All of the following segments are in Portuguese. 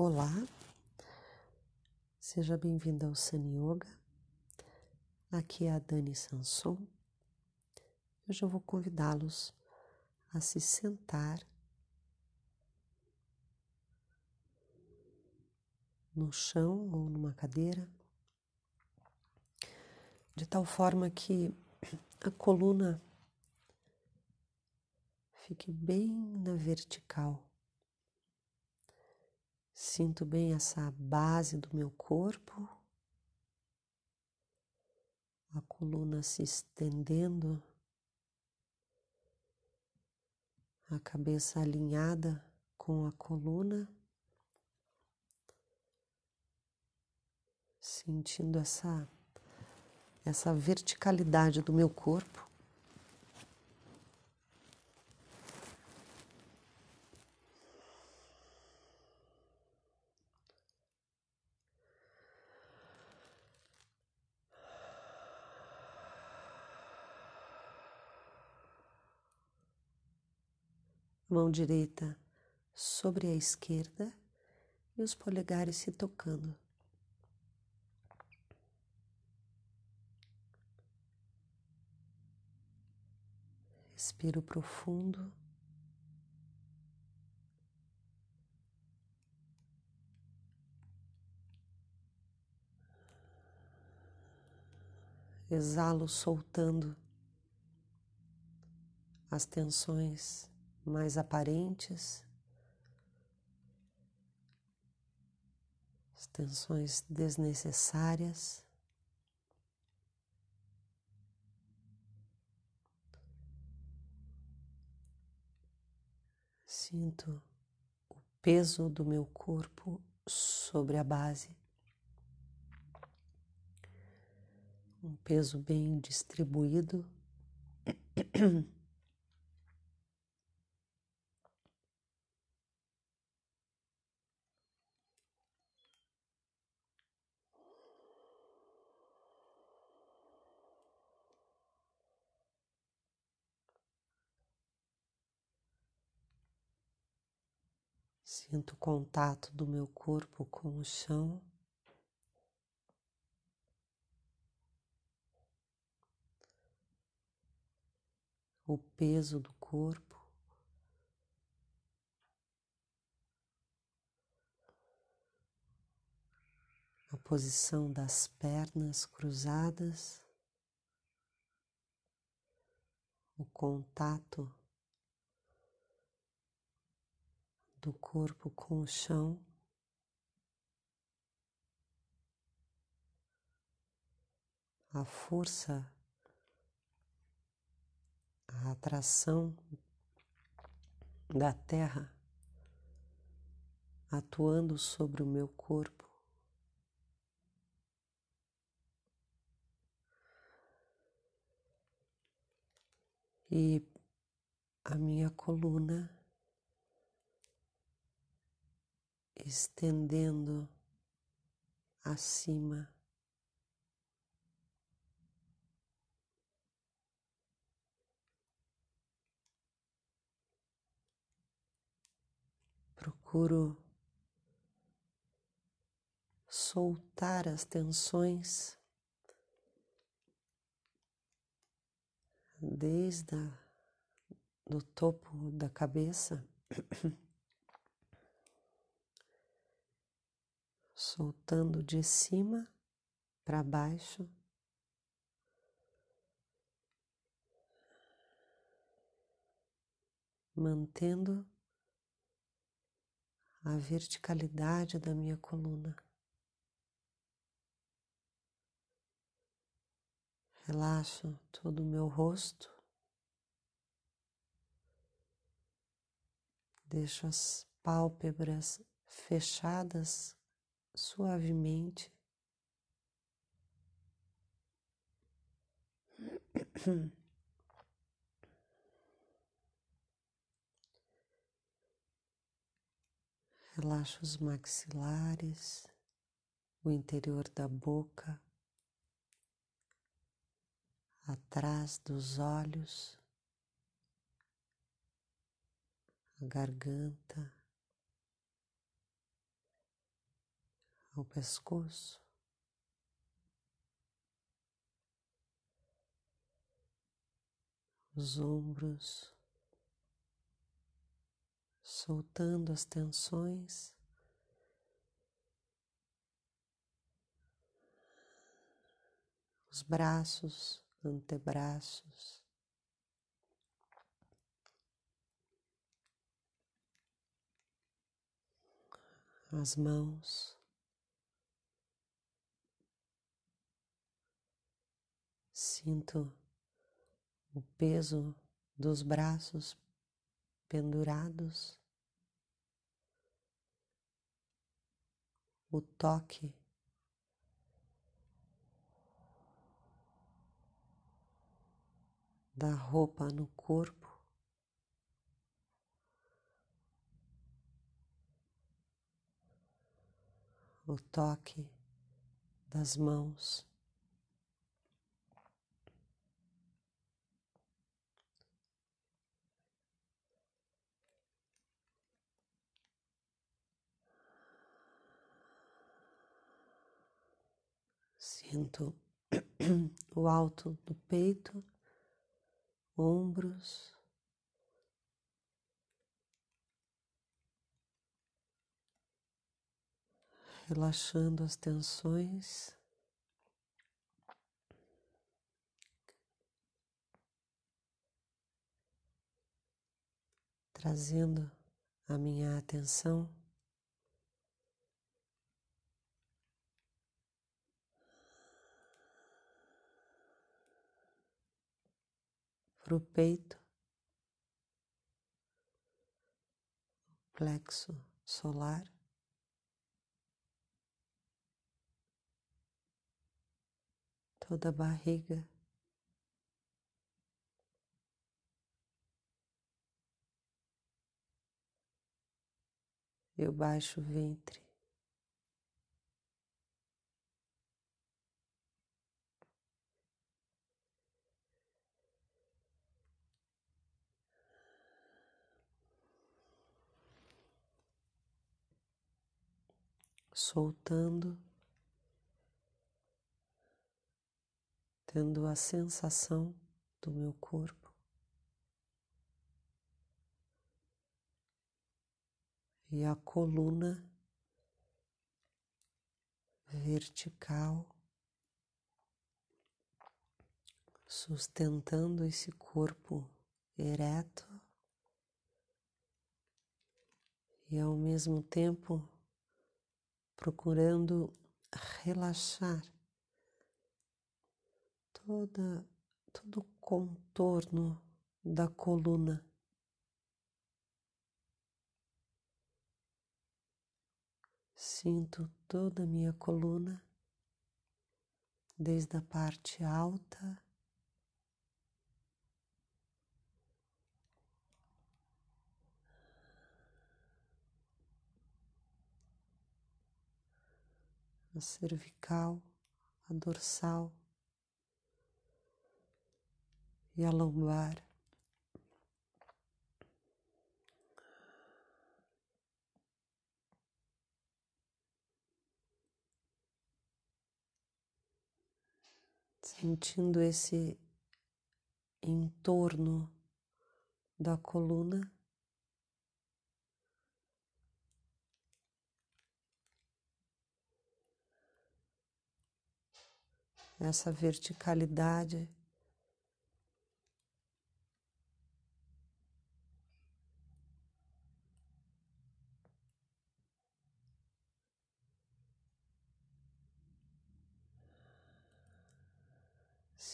Olá, seja bem-vindo ao Sun Yoga. Aqui é a Dani Sanson. Hoje eu vou convidá-los a se sentar no chão ou numa cadeira, de tal forma que a coluna fique bem na vertical. Sinto bem essa base do meu corpo, a coluna se estendendo, a cabeça alinhada com a coluna, sentindo essa essa verticalidade do meu corpo. Mão direita sobre a esquerda e os polegares se tocando. Respiro profundo. Exalo soltando as tensões mais aparentes, as tensões desnecessárias. Sinto o peso do meu corpo sobre a base, um peso bem distribuído. Sinto o contato do meu corpo com o chão. O peso do corpo. A posição das pernas cruzadas. O contato do corpo com o chão. A força, a atração da terra atuando sobre o meu corpo. E a minha coluna estendendo acima. Procuro soltar as tensões desde a, do topo da cabeça soltando de cima para baixo. Mantendo a verticalidade da minha coluna. Relaxo todo o meu rosto. Deixo as pálpebras fechadas suavemente. Relaxa os maxilares, o interior da boca, atrás dos olhos, a garganta. Ao pescoço. Os ombros, soltando as tensões. Os braços, antebraços. as mãos, sinto o peso dos braços pendurados, o toque da roupa no corpo. o toque das mãos. Sinto o alto do peito, ombros. relaxando as tensões. Trazendo a minha atenção para o peito, plexo solar. toda a barriga. E o baixo ventre. Soltando tendo a sensação do meu corpo. E a coluna vertical, sustentando esse corpo ereto e ao mesmo tempo procurando relaxar toda, todo o contorno da coluna. Sinto toda a minha coluna, desde a parte alta a cervical, a dorsal. e a lombar. Sentindo esse entorno da coluna. Essa verticalidade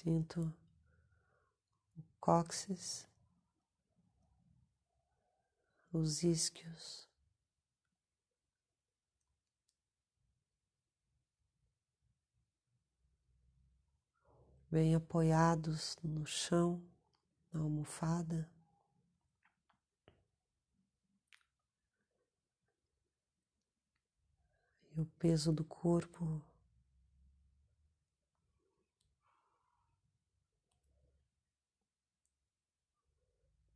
Sinto o cóccix, os isquios. Bem apoiados no chão, na almofada. E o peso do corpo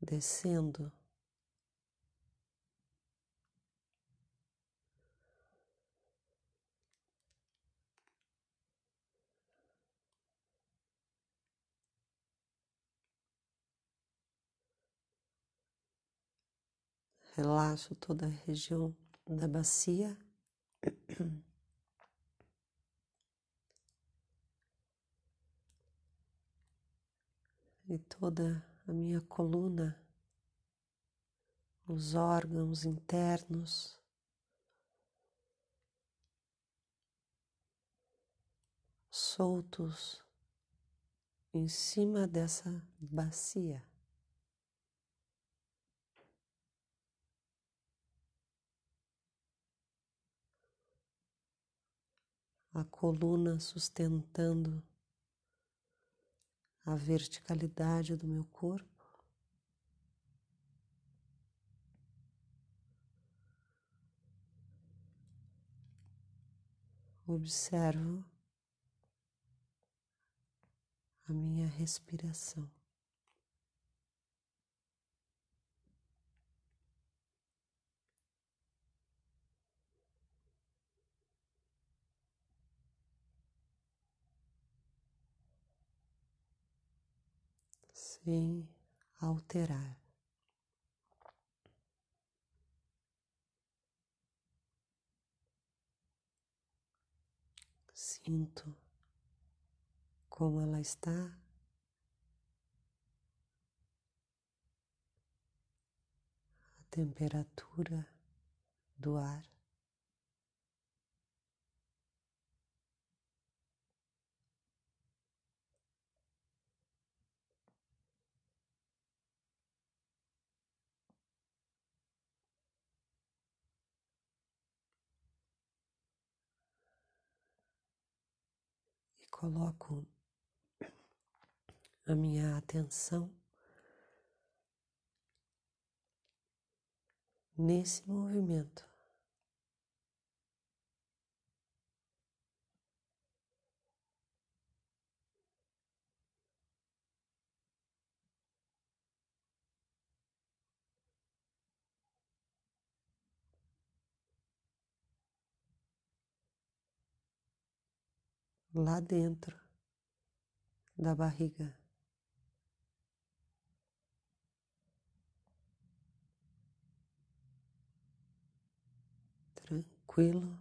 descendo. Relaxo toda a região da bacia. E toda a minha coluna, os órgãos internos. Soltos em cima dessa bacia. A coluna sustentando a verticalidade do meu corpo. Observo a minha respiração. Sem alterar. Sinto como ela está. A temperatura do ar. Coloco a minha atenção nesse movimento. Lá dentro da barriga. tranquilo.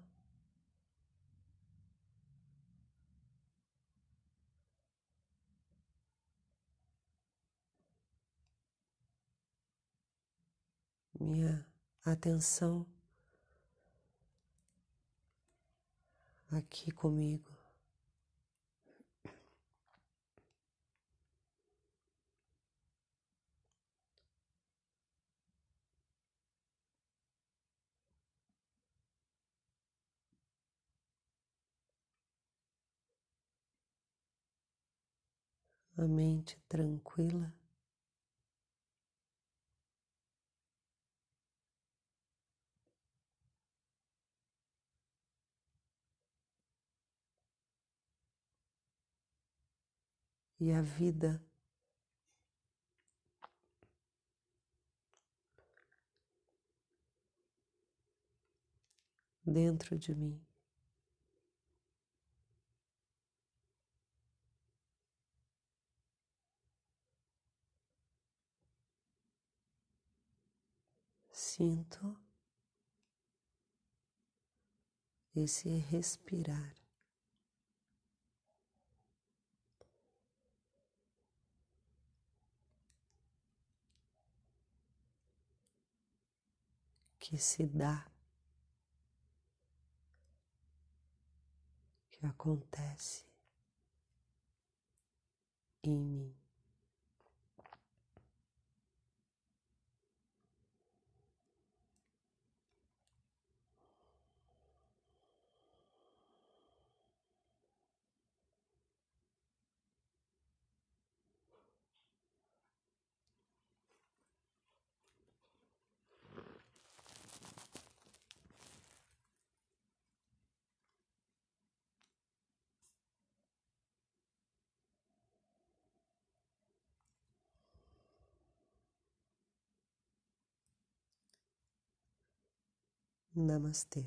Minha atenção aqui comigo. A mente tranquila. E a vida dentro de mim. Sinto esse respirar. Que se dá, que acontece em mim. Namastê.